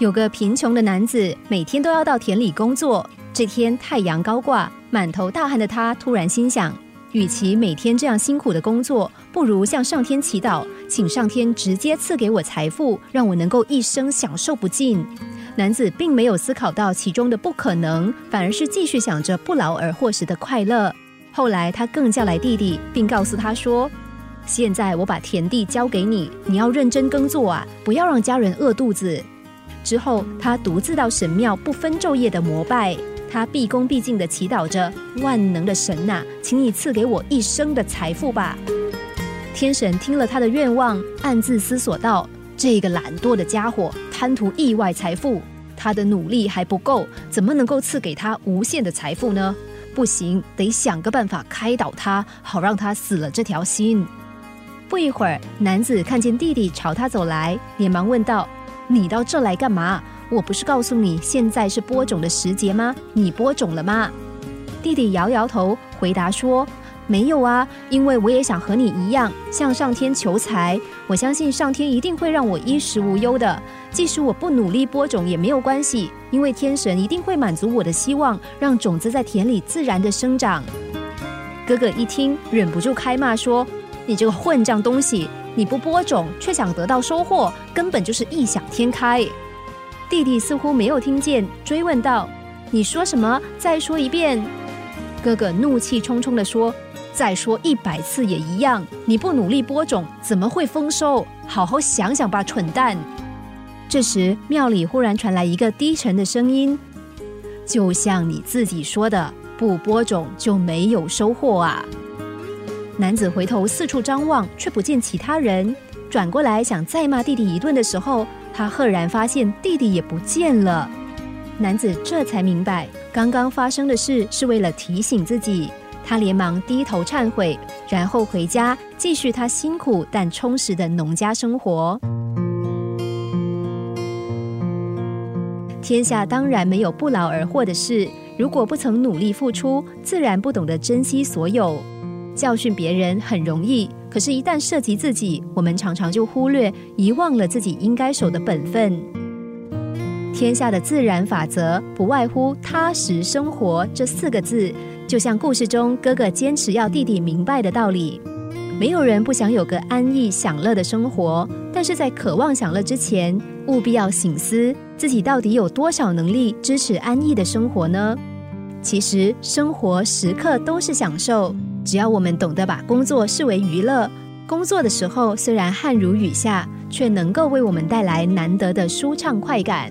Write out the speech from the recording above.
有个贫穷的男子，每天都要到田里工作。这天太阳高挂，满头大汗的他突然心想：与其每天这样辛苦的工作，不如向上天祈祷，请上天直接赐给我财富，让我能够一生享受不尽。男子并没有思考到其中的不可能，反而是继续想着不劳而获时的快乐。后来，他更叫来弟弟，并告诉他说：“现在我把田地交给你，你要认真耕作啊，不要让家人饿肚子。”之后，他独自到神庙，不分昼夜的膜拜。他毕恭毕敬的祈祷着：“万能的神呐，请你赐给我一生的财富吧。”天神听了他的愿望，暗自思索道：“这个懒惰的家伙，贪图意外财富，他的努力还不够，怎么能够赐给他无限的财富呢？不行，得想个办法开导他，好让他死了这条心。”不一会儿，男子看见弟弟朝他走来，连忙问道。你到这来干嘛？我不是告诉你现在是播种的时节吗？你播种了吗？弟弟摇摇头，回答说：“没有啊，因为我也想和你一样向上天求财。我相信上天一定会让我衣食无忧的。即使我不努力播种也没有关系，因为天神一定会满足我的希望，让种子在田里自然的生长。”哥哥一听，忍不住开骂说：“你这个混账东西！”你不播种，却想得到收获，根本就是异想天开。弟弟似乎没有听见，追问道：“你说什么？再说一遍。”哥哥怒气冲冲地说：“再说一百次也一样。你不努力播种，怎么会丰收？好好想想吧，蠢蛋！”这时，庙里忽然传来一个低沉的声音：“就像你自己说的，不播种就没有收获啊。”男子回头四处张望，却不见其他人。转过来想再骂弟弟一顿的时候，他赫然发现弟弟也不见了。男子这才明白，刚刚发生的事是为了提醒自己。他连忙低头忏悔，然后回家继续他辛苦但充实的农家生活。天下当然没有不劳而获的事，如果不曾努力付出，自然不懂得珍惜所有。教训别人很容易，可是，一旦涉及自己，我们常常就忽略、遗忘了自己应该守的本分。天下的自然法则，不外乎踏实生活这四个字，就像故事中哥哥坚持要弟弟明白的道理。没有人不想有个安逸享乐的生活，但是在渴望享乐之前，务必要醒思自己到底有多少能力支持安逸的生活呢？其实，生活时刻都是享受。只要我们懂得把工作视为娱乐，工作的时候虽然汗如雨下，却能够为我们带来难得的舒畅快感。